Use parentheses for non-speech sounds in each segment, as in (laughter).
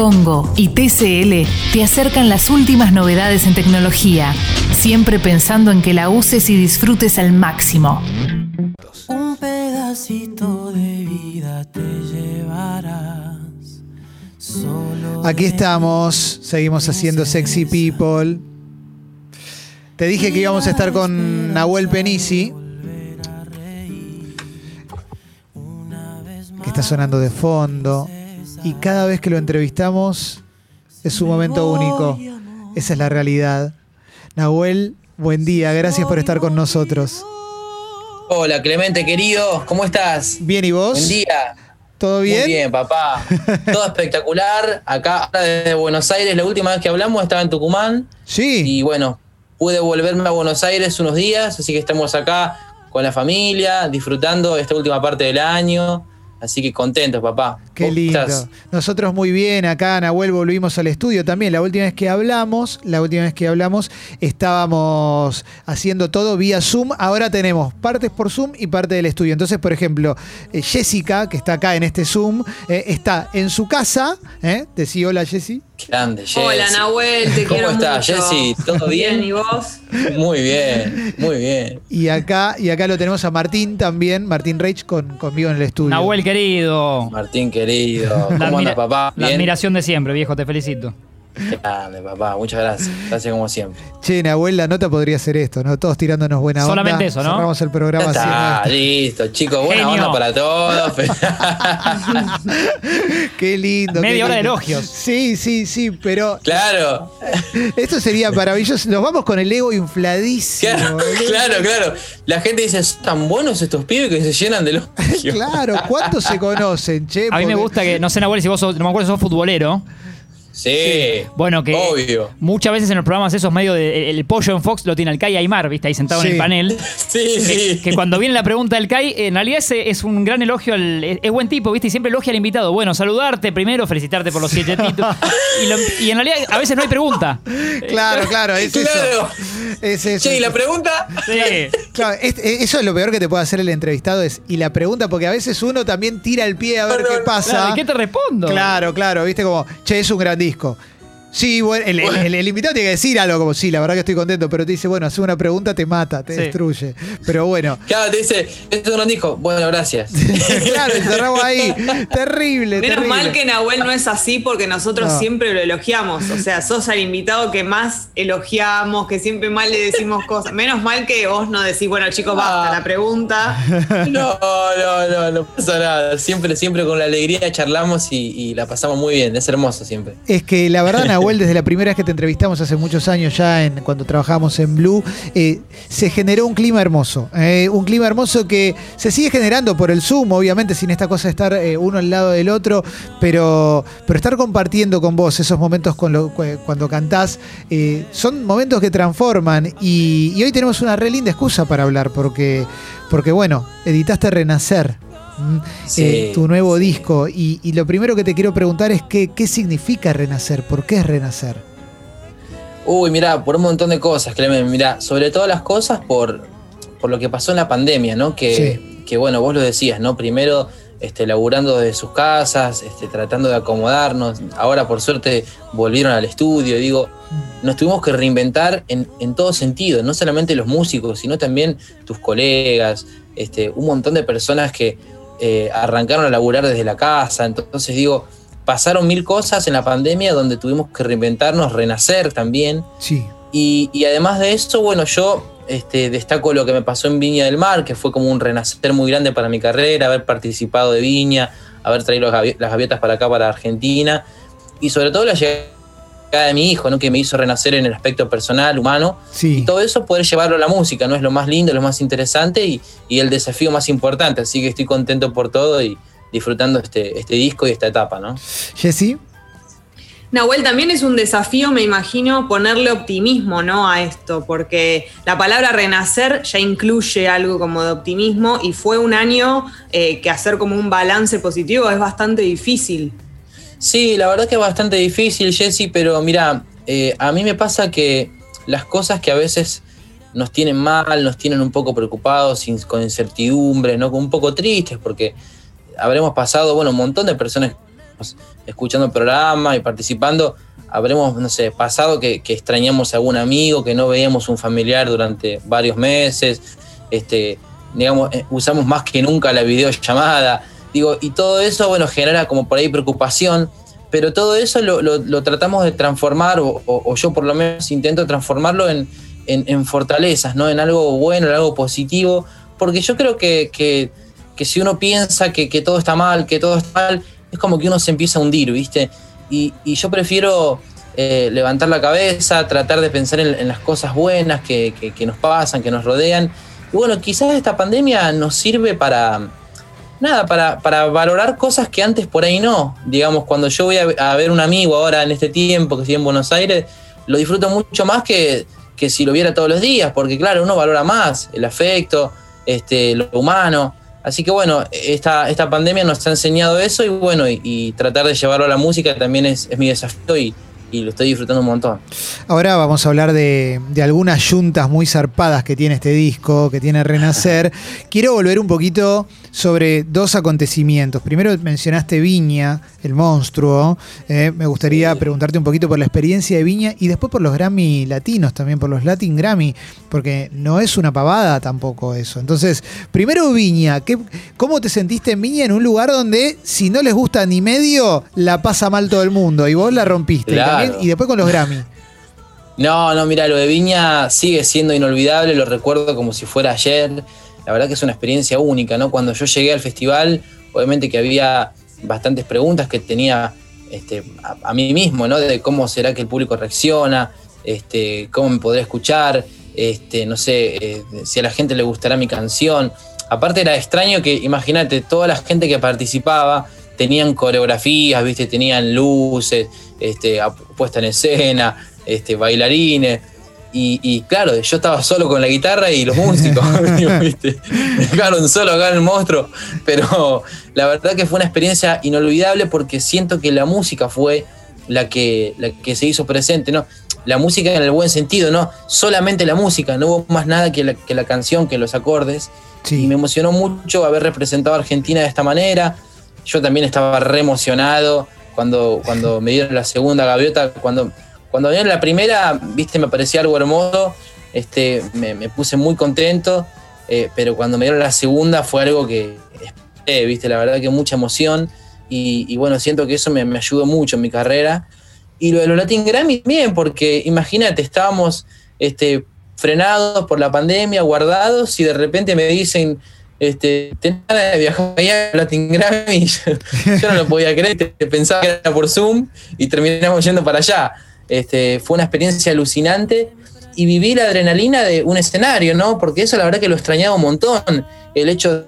Congo y TCL te acercan las últimas novedades en tecnología, siempre pensando en que la uses y disfrutes al máximo. Un pedacito de vida te llevarás. Solo Aquí estamos, seguimos haciendo Sexy People. Te dije que íbamos a estar con Nahuel Penisi, que está sonando de fondo. Y cada vez que lo entrevistamos es un momento único. Esa es la realidad. Nahuel, buen día, gracias por estar con nosotros. Hola Clemente querido, ¿cómo estás? Bien, ¿y vos? Buen día. ¿Todo bien? Muy bien, papá. (laughs) Todo espectacular. Acá ahora desde Buenos Aires, la última vez que hablamos estaba en Tucumán. Sí. Y bueno, pude volverme a Buenos Aires unos días, así que estamos acá con la familia, disfrutando esta última parte del año. Así que contentos, papá. Qué ¿Vos lindo. estás? Nosotros muy bien, acá Nahuel volvimos al estudio también. La última vez que hablamos, la última vez que hablamos, estábamos haciendo todo vía Zoom. Ahora tenemos partes por Zoom y parte del estudio. Entonces, por ejemplo, eh, Jessica, que está acá en este Zoom, eh, está en su casa. ¿eh? Decí hola, Jessy. Grande, Jessy. Hola Nahuel, te (laughs) ¿Cómo quiero estás, mucho. Jessy? ¿Todo bien? ¿y vos? Muy bien, muy bien. (laughs) Y acá, y acá lo tenemos a Martín también, Martín Reich con, conmigo en el estudio. Nahuel querido. Martín querido, ¿cómo andas, papá? La admiración de siempre, viejo, te felicito. Grande, papá. Muchas gracias. Gracias como siempre. Che, Nahuel, la nota podría ser esto, ¿no? Todos tirándonos buena onda. Solamente eso, ¿no? Cerramos el Ya programa está, así. listo, chicos. Buena Genio. onda para todos. (laughs) Qué lindo. Media qué hora de elogios. Sí, sí, sí, pero claro. esto sería maravilloso. Nos vamos con el ego infladísimo. Claro, claro, claro. La gente dice, "Son tan buenos estos pibes que se llenan de elogios. (laughs) Claro, ¿cuántos se conocen, che? A mí me gusta que, no sé, Nahuel, si vos sos, no me acuerdo si sos futbolero. Sí. Bueno, que Obvio. muchas veces en los programas esos medio de el, el pollo en Fox lo tiene el Kai Aymar, ¿viste? Ahí sentado en el panel. (laughs) Sí, sí. Que cuando viene la pregunta del Kai, en realidad es, es un gran elogio, al, es, es buen tipo, ¿viste? Y siempre elogia al invitado. Bueno, saludarte primero, felicitarte por los siete (laughs) títulos. Y, lo- y en realidad a veces no hay pregunta. Claro, claro, (laughs) es Claro. eso. Es eso. Che, y la pregunta. Sí. Claro, es- eso es lo peor que te puede hacer el entrevistado es y la pregunta porque a veces uno también tira el pie a ver qué pasa. Claro, ¿y qué te respondo? Claro, claro, viste como, che, es un gran disco. Sí, bueno, el, el- el- el invitado tiene que decir algo como, sí, la verdad que estoy contento, pero te dice, bueno, hace una pregunta, te mata, te Sí. destruye. Pero bueno, (laughs) Claro, te dice, esto no dijo. Bueno, gracias. (laughs) claro, encerramos ahí. Terrible, Menos terrible. mal que Nahuel no es así porque nosotros No. siempre lo elogiamos. O sea, sos el invitado que más elogiamos, que siempre mal le decimos cosas. Menos mal que vos no decís, bueno chicos, basta, Ah. la pregunta. (laughs) No, no, no, no pasa nada. Siempre, siempre con la alegría charlamos y, y la pasamos muy bien. Es hermoso siempre. Es que la verdad, Nahuel, desde la primera vez que te entrevistamos hace muchos años ya, en, cuando trabajábamos en Blue, eh, se generó un clima hermoso. eh, un clima hermoso que se sigue generando por el Zoom, obviamente, sin esta cosa de estar eh, uno al lado del otro, pero, pero estar compartiendo con vos esos momentos cuando cantás, son momentos que transforman. Y, y hoy tenemos una re linda excusa para hablar, porque, porque bueno, editaste Renacer. ¿M? Sí. eh, tu nuevo disco. Y, y lo primero que te quiero preguntar es qué, qué significa renacer, por qué es renacer. Uy, mira, por un montón de cosas, Clemen. Mira, sobre todas las cosas por, por lo que pasó en la pandemia, ¿no? Que, que bueno, vos lo decías, ¿no? Primero, este, laburando desde sus casas, este, tratando de acomodarnos. Ahora, por suerte, volvieron al estudio. Digo, nos tuvimos que reinventar en, en todo sentido, no solamente los músicos, sino también tus colegas, este, un montón de personas que eh, arrancaron a laburar desde la casa. Entonces, digo, pasaron mil cosas en la pandemia donde tuvimos que reinventarnos, renacer también. Sí. Y, y además de eso, bueno, yo este, destaco lo que me pasó en Viña del Mar, que fue como un renacer muy grande para mi carrera, haber participado de Viña, haber traído las gaviotas para acá, para Argentina, y sobre todo la llegada de mi hijo, ¿no? que me hizo renacer en el aspecto personal, humano, Sí. y todo eso poder llevarlo a la música, ¿no? Es lo más lindo, lo más interesante y, y el desafío más importante, así que estoy contento por todo y disfrutando este, este disco y esta etapa, ¿no? Jessy. Nahuel, también es un desafío, me imagino, ponerle optimismo ¿no? a esto, porque la palabra renacer ya incluye algo como de optimismo y fue un año eh, que hacer como un balance positivo es bastante difícil. Sí, la verdad que es bastante difícil, Jesse, pero mira, eh, a mí me pasa que las cosas que a veces nos tienen mal, nos tienen un poco preocupados, con incertidumbres, ¿no? un poco tristes, porque habremos pasado, bueno, un montón de personas escuchando el programa y participando, habremos, no sé, pasado que, extrañamos a algún amigo, que no veíamos un familiar durante varios meses, este, digamos, eh, usamos más que nunca la videollamada, digo, y todo eso, bueno, genera como por ahí preocupación, pero todo eso lo, tratamos de transformar, o, yo por lo menos intento transformarlo en, fortalezas, ¿no? En algo bueno, en algo positivo, porque yo creo que, si uno piensa que, todo está mal, que todo está mal, es como que uno se empieza a hundir, ¿viste? Y, yo prefiero eh, levantar la cabeza, tratar de pensar en, las cosas buenas que, nos pasan, que nos rodean. Y bueno, quizás esta pandemia nos sirve para, nada, para, valorar cosas que antes por ahí no. Digamos, cuando yo voy a, ver un amigo ahora en este tiempo, que estoy en Buenos Aires, lo disfruto mucho más que, que si lo viera todos los días, porque claro, uno valora más el afecto, este, lo humano. Así que bueno, esta, esta pandemia nos ha enseñado eso y bueno, y, tratar de llevarlo a la música también es, es mi desafío y, y lo estoy disfrutando un montón. Ahora vamos a hablar de, algunas yuntas muy zarpadas que tiene este disco, que tiene Renacer. (laughs) Quiero volver un poquito sobre dos acontecimientos. Primero mencionaste Viña, el monstruo. Eh, me gustaría preguntarte un poquito por la experiencia de Viña y después por los Grammy latinos, también por los Latin Grammy, porque no es una pavada tampoco eso. Entonces, primero Viña, ¿qué, ¿cómo te sentiste en Viña en un lugar donde si no les gusta ni medio, la pasa mal todo el mundo y vos la rompiste? Y después con los Grammy. No, no, mira, lo de Viña sigue siendo inolvidable, lo recuerdo como si fuera ayer. La verdad que es una experiencia única, ¿no? Cuando yo llegué al festival, obviamente que había bastantes preguntas que tenía este, a, mí mismo, ¿no? De cómo será que el público reacciona, este, cómo me podré escuchar, este, no sé, eh, si a la gente le gustará mi canción. Aparte era extraño que, imagínate, toda la gente que participaba tenían coreografías, ¿viste? Tenían luces, este, puesta en escena, este, bailarines. Y, claro, yo estaba solo con la guitarra y los músicos, (laughs) (laughs) ¿viste? Me dejaron solo acá en el monstruo. Pero la verdad que fue una experiencia inolvidable porque siento que la música fue la que, la que se hizo presente, ¿no? La música en el buen sentido, ¿no? Solamente la música, no hubo más nada que la, que la canción, que los acordes. Y me emocionó mucho haber representado a Argentina de esta manera. Yo también estaba re emocionado cuando, cuando me dieron la segunda gaviota, cuando, cuando me dieron la primera, viste, me parecía algo hermoso, este, me, puse muy contento, eh, pero cuando me dieron la segunda fue algo que viste, la verdad que mucha emoción. Y, bueno, siento que eso me, ayudó mucho en mi carrera. Y lo de los Latin Grammy bien, porque imagínate, estábamos este, frenados por la pandemia, guardados, y de repente me dicen, este, tenía de viajar a Latin Grammy, (laughs) yo, no lo podía creer, pensaba que era por Zoom y terminamos yendo para allá. Este, fue una experiencia alucinante y viví la adrenalina de un escenario, ¿no? Porque eso la verdad que lo extrañaba un montón, el hecho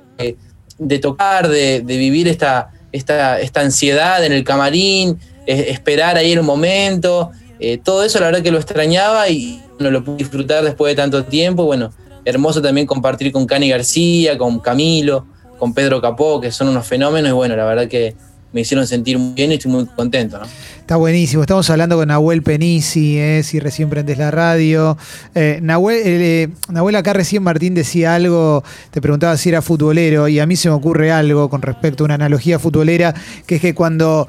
de, tocar, de, vivir esta, esta, esta, ansiedad en el camarín, esperar ahí el momento, eh, todo eso la verdad que lo extrañaba y no lo pude disfrutar después de tanto tiempo, bueno, hermoso también compartir con Cani García, con Camilo, con Pedro Capó, que son unos fenómenos y bueno, la verdad que me hicieron sentir muy bien y estoy muy contento. ¿no? Está buenísimo. Estamos hablando con Nahuel Penisi, eh, si recién prendes la radio. Eh, eh, Nahuel, acá recién Martín decía algo, te preguntaba si era futbolero y a mí se me ocurre algo con respecto a una analogía futbolera, que es que cuando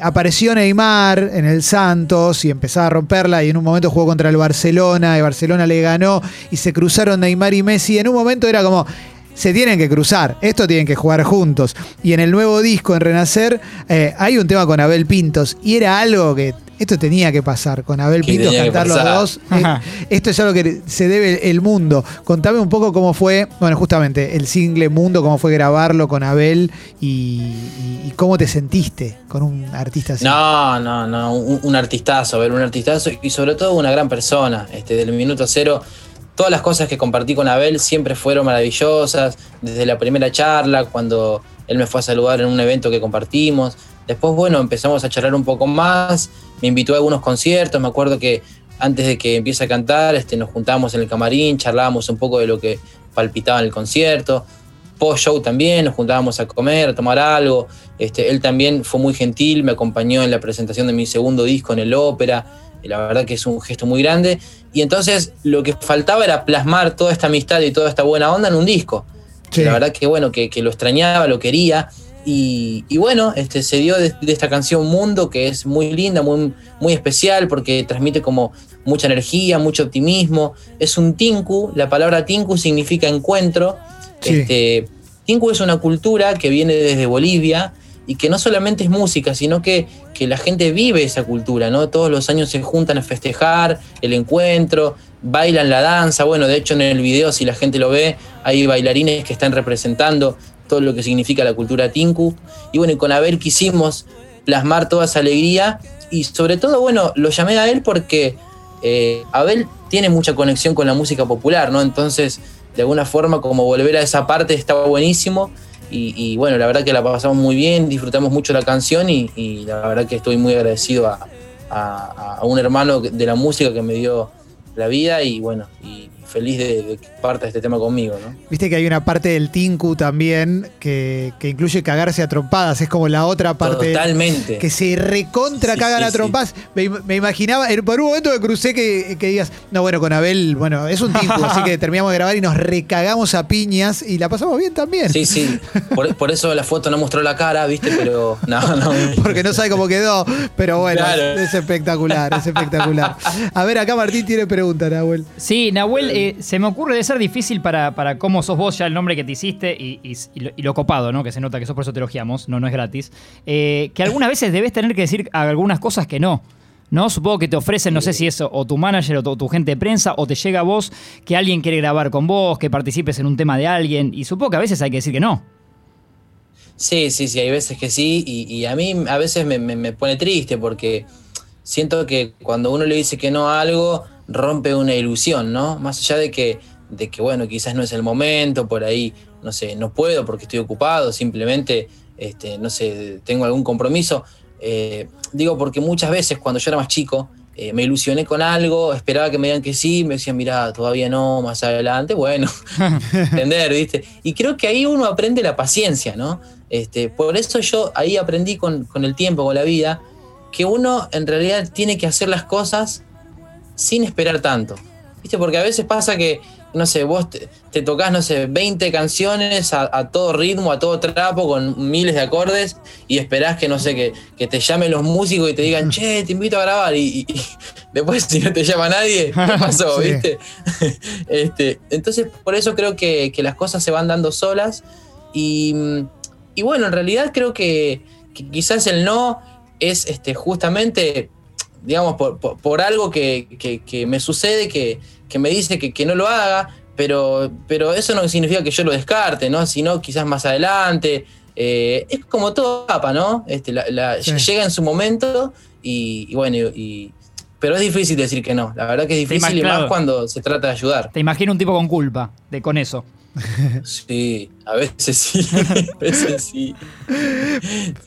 apareció Neymar en el Santos y empezaba a romperla y en un momento jugó contra el Barcelona y Barcelona le ganó y se cruzaron Neymar y Messi, en un momento era como se tienen que cruzar, esto tienen que jugar juntos. Y en el nuevo disco, en Renacer, eh, hay un tema con Abel Pintos, y era algo que esto tenía que pasar, con Abel Pintos cantar los dos. Eh, esto es algo que se debe el mundo. Contame un poco cómo fue, bueno, justamente el single Mundo, cómo fue grabarlo con Abel y, cómo te sentiste con un artista así. No, no, no, un, artistazo, Abel, un artistazo y sobre todo una gran persona. Este, del minuto cero todas las cosas que compartí con Abel siempre fueron maravillosas, desde la primera charla, cuando él me fue a saludar en un evento que compartimos. Después, bueno, empezamos a charlar un poco más, me invitó a algunos conciertos, me acuerdo que antes de que empiece a cantar, este, nos juntábamos en el camarín, charlábamos un poco de lo que palpitaba en el concierto. Post-show también, nos juntábamos a comer, a tomar algo. Este, él también fue muy gentil, me acompañó en la presentación de mi segundo disco en el ópera la verdad que es un gesto muy grande. Y entonces lo que faltaba era plasmar toda esta amistad y toda esta buena onda en un disco. La verdad que bueno, que, lo extrañaba, lo quería. Y, bueno, este, se dio de, esta canción Mundo, que es muy linda, muy, muy especial, porque transmite como mucha energía, mucho optimismo. Es un tinku, la palabra tinku significa encuentro. Este, tinku es una cultura que viene desde Bolivia y que no solamente es música, sino que, que la gente vive esa cultura, ¿no? Todos los años se juntan a festejar el encuentro, bailan la danza. Bueno, de hecho, en el video, si la gente lo ve, hay bailarines que están representando todo lo que significa la cultura Tinku. Y bueno, con Abel quisimos plasmar toda esa alegría y sobre todo, bueno, lo llamé a él porque eh, Abel tiene mucha conexión con la música popular, ¿no? Entonces, de alguna forma, como volver a esa parte estaba buenísimo. Y, bueno, la verdad que la pasamos muy bien, disfrutamos mucho la canción y, la verdad que estoy muy agradecido a, a, un hermano de la música que me dio la vida y bueno, y feliz de, que parta este tema conmigo, ¿no? Viste que hay una parte del Tinku también que, incluye cagarse a trompadas, es como la otra parte. Totalmente. Que se recontra cagan a trompadas. Me, imaginaba, por un momento me crucé que, digas, no, bueno, con Abel, bueno, es un Tinku, así que (laughs) terminamos de grabar y nos recagamos a piñas y la pasamos bien también. Sí, sí. Por, eso la foto no mostró la cara, ¿viste? Pero no, no. (laughs) Porque no sabe cómo quedó, pero bueno, es espectacular, es espectacular. A ver, acá Martín tiene pregunta, Nahuel. Sí, Nahuel, se me ocurre de ser difícil para, para cómo sos vos ya el nombre que te hiciste y, lo, copado, ¿no? Que se nota que sos por eso te elogiamos, no, no es gratis. Eh, que algunas veces debes tener que decir algunas cosas que no. ¿no? Supongo que te ofrecen, no sé si es o tu manager o tu, gente de prensa, o te llega a vos que alguien quiere grabar con vos, que participes en un tema de alguien, y supongo que a veces hay que decir que no. Sí, sí, sí, hay veces que sí, y, a mí a veces me, me, pone triste porque siento que cuando uno le dice que no a algo, rompe una ilusión, ¿no? Más allá de que, de que, bueno, quizás no es el momento, por ahí, no sé, no puedo porque estoy ocupado, simplemente, este, no sé, tengo algún compromiso. Eh, digo, porque muchas veces cuando yo era más chico, eh, me ilusioné con algo, esperaba que me digan que sí, me decían, mira, todavía no, más adelante, bueno, (laughs) entender, ¿viste? Y creo que ahí uno aprende la paciencia, ¿no? Este, por eso yo ahí aprendí con, con el tiempo, con la vida, que uno en realidad tiene que hacer las cosas sin esperar tanto. ¿Viste? Porque a veces pasa que, no sé, vos te, tocas, no sé, 20 canciones a, todo ritmo, a todo trapo, con miles de acordes, y esperás que, no sé, que, que te llamen los músicos y te digan, (laughs) che, te invito a grabar, y, (laughs) después si no te llama nadie, ¿qué (laughs) pasó? ¿Viste? este, entonces, por eso creo que, las cosas se van dando solas, y, y bueno, en realidad creo que, quizás el no es este, justamente digamos, por, algo que, me sucede, que, me dice que, no lo haga, pero, pero eso no significa que yo lo descarte, ¿no? Sino quizás más adelante. Eh, es como todo capa, ¿no? Este, Llega en su momento y, bueno, y, pero es difícil decir que no. La verdad que es difícil y más cuando se trata de ayudar. Te imagino un tipo con culpa de con eso. Sí, a veces sí, (laughs) a veces sí.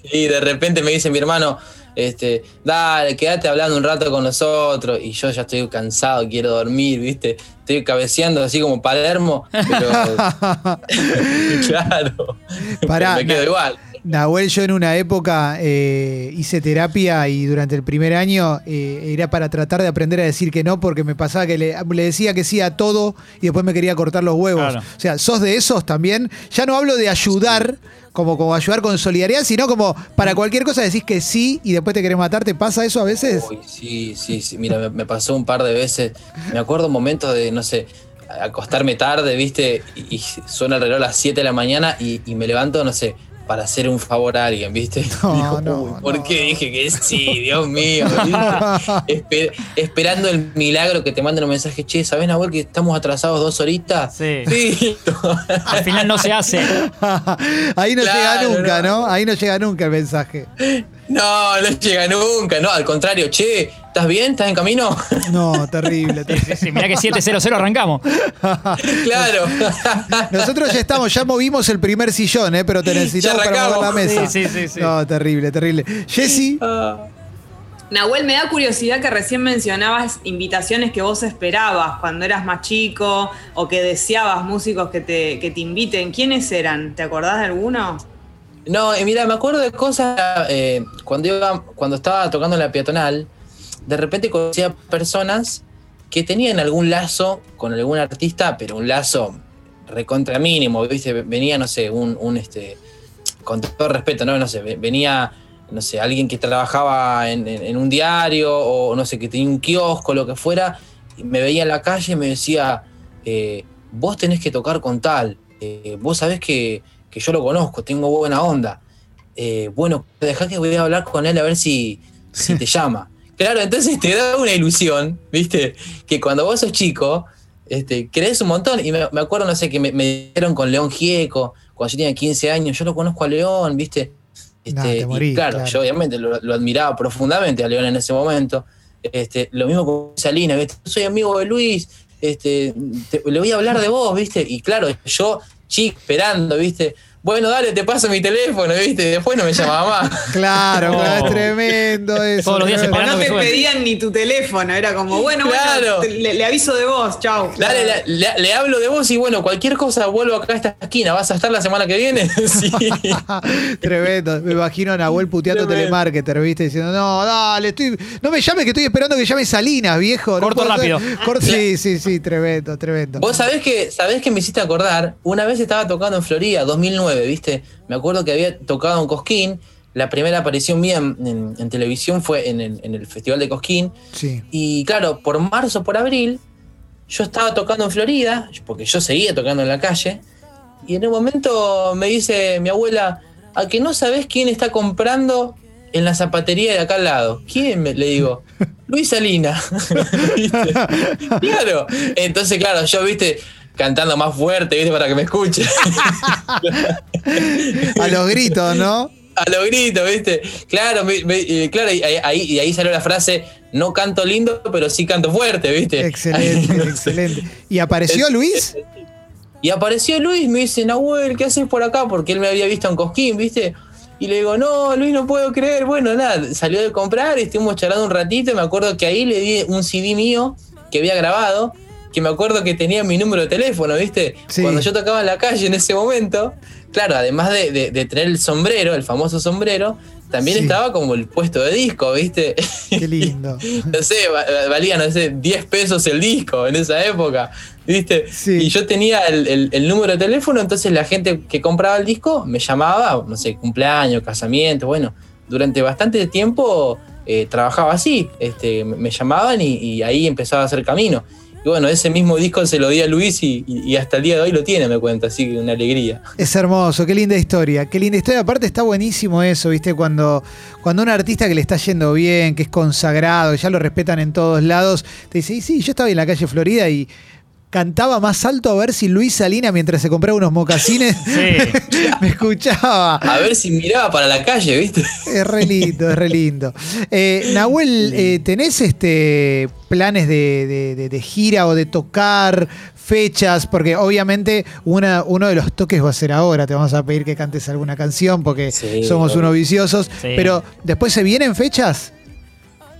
Sí, de repente me dice mi hermano, este, dale, quédate hablando un rato con nosotros. Y yo ya estoy cansado, quiero dormir, ¿viste? Estoy cabeceando así como Palermo, pero. (laughs) (laughs) claro. me quedo igual. Nahuel, yo en una época eh, hice terapia y durante el primer año eh, era para tratar de aprender a decir que no, porque me pasaba que le, decía que sí a todo y después me quería cortar los huevos. O sea, sos de esos también. Ya no hablo de ayudar, como, como ayudar con solidaridad, sino como para cualquier cosa decís que sí y después te querés matar. ¿Te pasa eso a veces? sí, sí, sí. Mira, me, pasó un par de veces. Me acuerdo un momento de, no sé, acostarme tarde, ¿viste? Y, suena el reloj a las 7 de la mañana y me levanto, no sé para hacer un favor a alguien, ¿viste? (laughs) No, no, ¿Por qué dije que sí? Dios mío. (laughs) esperando el milagro que te manden un mensaje, che, ¿sabes, Nahuel, que estamos atrasados dos horitas? Sí. (laughs) Al final no se hace. Ahí no llega nunca, ¿no? Ahí no llega nunca el mensaje. No, no llega nunca, no, al contrario, che, ¿estás bien? ¿Estás en camino? (laughs) No, terrible. terrible. Sí, mirá que 700 arrancamos. (laughs) claro. Nosotros ya estamos, ya movimos el primer sillón, ¿eh? pero te (laughs) necesitamos para mover la mesa. Sí, sí, sí, No, terrible, terrible. Jessy. Ah. Nahuel, me da curiosidad que recién mencionabas invitaciones que vos esperabas cuando eras más chico o que deseabas músicos que te, que te inviten. ¿Quiénes eran? ¿Te acordás de alguno? No, eh, mira, me acuerdo de cosas eh, cuando, iba, cuando estaba tocando en la peatonal, de repente conocía personas que tenían algún lazo con algún artista, pero un lazo recontra mínimo, ¿viste? Venía, no sé, un, un este, con todo respeto, ¿no? No sé, venía, no sé, alguien que trabajaba en, un diario o no sé, que tenía un kiosco, lo que fuera, y me veía en la calle y me decía, eh, vos tenés que tocar con tal, eh, vos sabés que, yo lo conozco, tengo buena onda. Eh, bueno, dejá que voy a hablar con él a ver si, si te (laughs) llama. Claro, entonces te da una ilusión, ¿viste? Que cuando vos sos chico, este, crees un montón. Y me, acuerdo, no sé, que me, dieron con León Gieco, cuando yo tenía 15 años, yo lo conozco a León, ¿viste? Este, y claro, yo obviamente lo, admiraba profundamente a León en ese momento. Este, lo mismo con Salina, ¿viste? Yo soy amigo de Luis, este, le voy a hablar de vos, ¿viste? Y claro, yo, chico, esperando, ¿viste? Bueno, dale, te paso mi teléfono, ¿viste? Después no me llamaba más. (laughs) Claro, es tremendo eso. Todos los días esperando No te pedían ni tu teléfono, era como, bueno, bueno le, aviso de vos, chau. Dale, le, hablo de vos y bueno, cualquier cosa vuelvo acá a esta esquina. ¿Vas a estar la semana que viene? (laughs) sí. (laughs) tremendo. Me imagino a Nahuel puteando telemarketer, ¿viste? Diciendo, no, dale, estoy, no me llames que estoy esperando que llame Salinas, viejo. Corto rápido. sí, sí, sí, tremendo, tremendo. Vos sabés que, sabés que me hiciste acordar, una vez estaba tocando en Florida, 2009 ¿viste? Me acuerdo que había tocado en Cosquín. La primera aparición mía en, televisión fue en el, Festival de Cosquín. Y claro, por marzo, por abril, yo estaba tocando en Florida, porque yo seguía tocando en la calle. Y en un momento me dice mi abuela, a que no sabes quién está comprando en la zapatería de acá al lado. ¿Quién? Le digo, (laughs) Luis Salina. (laughs) (laughs) claro. Entonces, claro, yo, viste, cantando más fuerte, ¿viste? Para que me escuche. (laughs) a los gritos, ¿no? A los gritos, ¿viste? Claro, claro y ahí, y ahí salió la frase, no canto lindo, pero sí canto fuerte, ¿viste? Excelente, (laughs) excelente. ¿Y apareció Luis? Y apareció Luis, me dice, Nahuel, ¿qué haces por acá? Porque él me había visto en Cosquín, ¿viste? Y le digo, no, Luis, no puedo creer. Bueno, nada, salió de comprar, estuvimos charlando un ratito. Y me acuerdo que ahí le di un CD mío que había grabado que me acuerdo que tenía mi número de teléfono, ¿viste? Cuando yo tocaba en la calle en ese momento, claro, además de, tener el sombrero, el famoso sombrero, también estaba como el puesto de disco, ¿viste? Qué lindo. (laughs) no sé, valía, no sé, 10 pesos el disco en esa época, ¿viste? Y yo tenía el, número de teléfono, entonces la gente que compraba el disco me llamaba, no sé, cumpleaños, casamiento, bueno, durante bastante tiempo eh, trabajaba así, este, me llamaban y, y ahí empezaba a hacer camino. Y bueno, ese mismo disco se lo di a Luis y, hasta el día de hoy lo tiene, me cuenta, así que una alegría. Es hermoso, qué linda historia, qué linda historia. Aparte está buenísimo eso, ¿viste? Cuando, cuando un artista que le está yendo bien, que es consagrado, ya lo respetan en todos lados, te dice, sí, yo estaba en la calle Florida y cantaba más alto a ver si Luis Salina, mientras se compraba unos mocasines, (laughs) me, escuchaba. A ver si miraba para la calle, ¿viste? Es re lindo, es re lindo. Eh, Nahuel, eh, ¿tenés este, planes de, gira o de tocar fechas? Porque obviamente una, uno de los toques va a ser ahora. Te vamos a pedir que cantes alguna canción porque somos unos viciosos. Pero después se vienen fechas.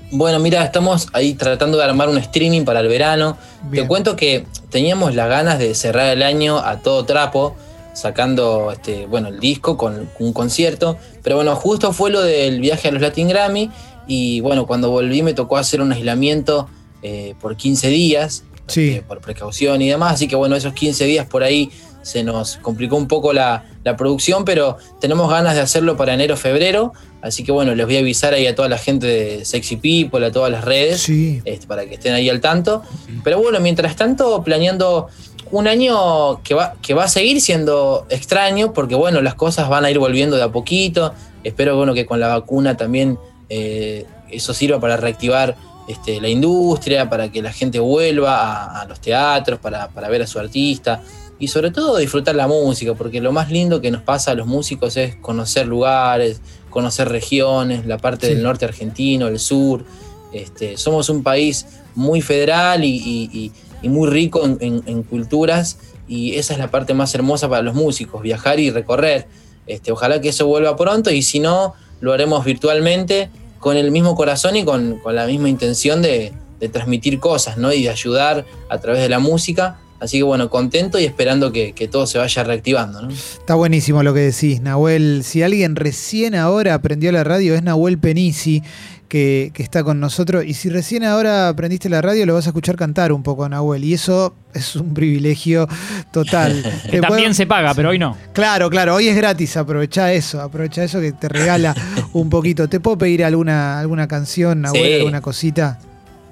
Bueno, mira, estamos ahí tratando de armar un streaming para el verano. Te cuento que teníamos las ganas de cerrar el año a todo trapo, sacando este, bueno, el disco con un concierto. Pero bueno, justo fue lo del viaje a los Latin Grammy. Y bueno, cuando volví me tocó hacer un aislamiento eh, por 15 días, eh, por precaución y demás. Así que bueno, esos 15 días por ahí se nos complicó un poco la, producción, pero tenemos ganas de hacerlo para enero, febrero. Así que bueno, les voy a avisar ahí a toda la gente de Sexy People, a todas las redes, este, para que estén ahí al tanto. Pero bueno, mientras tanto, planeando un año que va, que va a seguir siendo extraño, porque bueno, las cosas van a ir volviendo de a poquito. Espero bueno, que con la vacuna también eh, eso sirva para reactivar este, la industria, para que la gente vuelva a, los teatros, para, para ver a su artista y sobre todo disfrutar la música, porque lo más lindo que nos pasa a los músicos es conocer lugares, conocer regiones, la parte del norte argentino, el sur. Este, somos un país muy federal y, muy rico en, culturas y esa es la parte más hermosa para los músicos, viajar y recorrer. Este, ojalá que eso vuelva pronto y si no, lo haremos virtualmente con el mismo corazón y con, la misma intención de, de transmitir cosas ¿no? y de ayudar a través de la música Así que bueno, contento y esperando que, todo se vaya reactivando. ¿no? Está buenísimo lo que decís, Nahuel. Si alguien recién ahora aprendió la radio es Nahuel Penisi, que, que está con nosotros. Y si recién ahora aprendiste la radio, lo vas a escuchar cantar un poco a Nahuel. Y eso es un privilegio total. (laughs) Que también puedo- se paga, pero hoy no. Claro, claro, hoy es gratis, aprovecha eso, aprovecha eso que te regala (laughs) un poquito. ¿Te puedo pedir alguna, alguna canción, Nahuel, Sí. alguna cosita?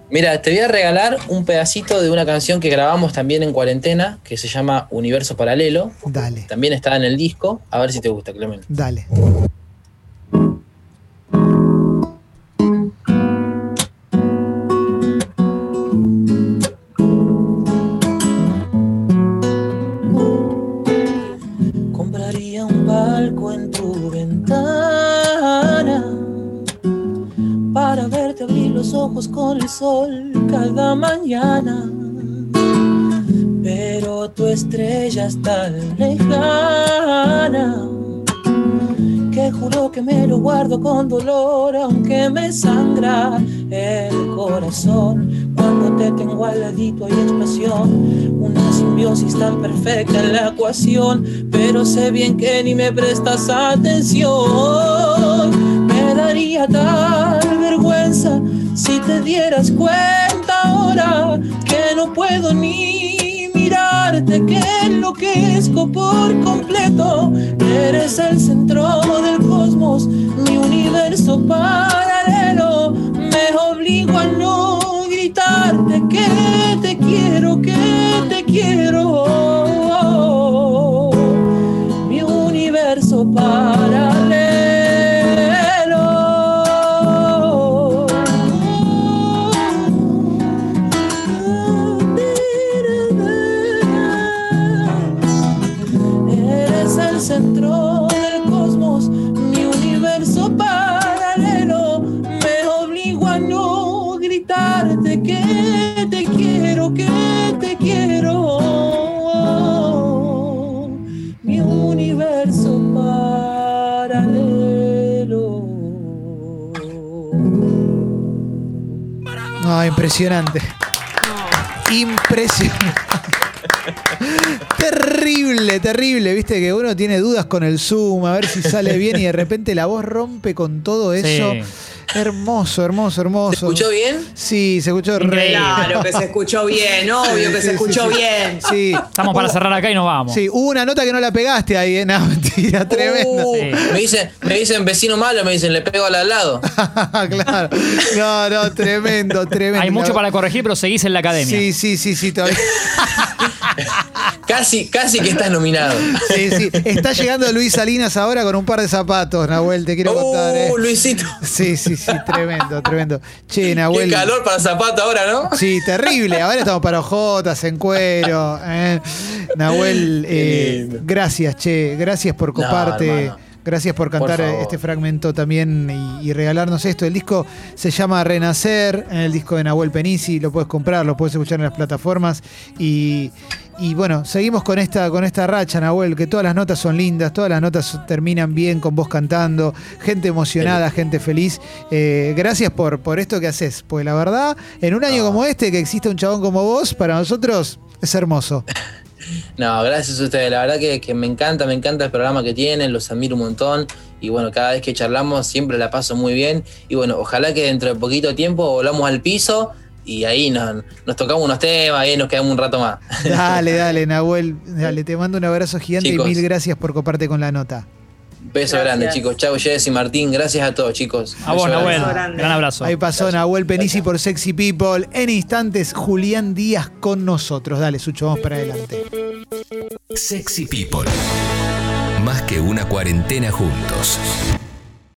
Mira, te voy a regalar un pedacito de una canción que grabamos también en cuarentena, que se llama Universo Paralelo. Dale, También está en el disco. A ver si te gusta, Clemen. dale. Dolor, aunque me sangra el corazón. Cuando te tengo al ladito hay explosión, una simbiosis tan perfecta en la ecuación, pero sé bien que ni me prestas atención. Me daría tal vergüenza si te dieras cuenta ahora que no puedo ni mirarte, que enloquezco por completo. Eres el centro del cosmos, mi universo paralelo. Me obligo a no gritarte que te quiero, que te quiero. Mi universo paralelo. No, impresionante. Impresionante. terrible, terrible. Viste que uno tiene dudas con el Zoom, a ver si sale bien y de repente la voz rompe con todo eso. Sí. Hermoso, hermoso, hermoso. ¿Se escuchó bien? Sí, se escuchó re. Claro que se escuchó bien, obvio que Sí, se escuchó sí. bien. Sí. Estamos para cerrar acá y nos vamos. Sí, hubo una nota que no la pegaste ahí, ¿eh? (laughs) No, mentira, tremenda. Uh, Sí. me, dicen, me dicen vecino malo, me dicen le pego al al lado. (laughs) claro. No, no, tremendo, tremendo. Hay mucho para corregir, pero seguís en la academia. Sí, sí, sí, sí, todavía. (laughs) (laughs) Casi, casi que estás nominado. Sí, sí. Está llegando Luis Salinas ahora con un par de zapatos, Nahuel, te quiero contar, ¿eh? Uh, Luisito. Sí, sí, sí, tremendo, tremendo. Che, Qué Nahuel. calor para zapato ahora, ¿no? Sí, terrible. Ahora estamos para ojotas, en cuero. ¿eh? Nahuel, Qué eh, gracias, che. Gracias por coparte. Gracias por cantar favor. este fragmento también y, y regalarnos esto. El disco se llama Renacer, en el disco de Nahuel Penisi. Lo puedes comprar, lo puedes escuchar en las plataformas. Y, y bueno, seguimos con esta, con esta racha, Nahuel, que todas las notas son lindas, todas las notas terminan bien con vos cantando, gente emocionada, gente feliz. Eh, gracias por, por esto que haces, pues la verdad, en un año como este, que existe un chabón como vos, para nosotros es hermoso. (laughs) No, gracias a ustedes. La verdad que, que me encanta, me encanta el programa que tienen, los admiro un montón. Y bueno, cada vez que charlamos siempre la paso muy bien. Y bueno, ojalá que dentro de poquito tiempo volvamos al piso y ahí nos, nos tocamos unos temas y nos quedamos un rato más. Dale, (laughs) dale, Nahuel, dale, te mando un abrazo gigante Chicos. y mil gracias por coparte con la nota. Beso Gracias. grande, chicos. Chau, Jess y Martín. Gracias a todos, chicos. A vos. Nahuel. Abrazo grande. Gran abrazo. Ahí pasó Nahuel Penisi por Sexy People. En instantes, Julián Díaz con nosotros. Dale, Sucho, vamos para adelante. Sexy People. Más que una cuarentena juntos.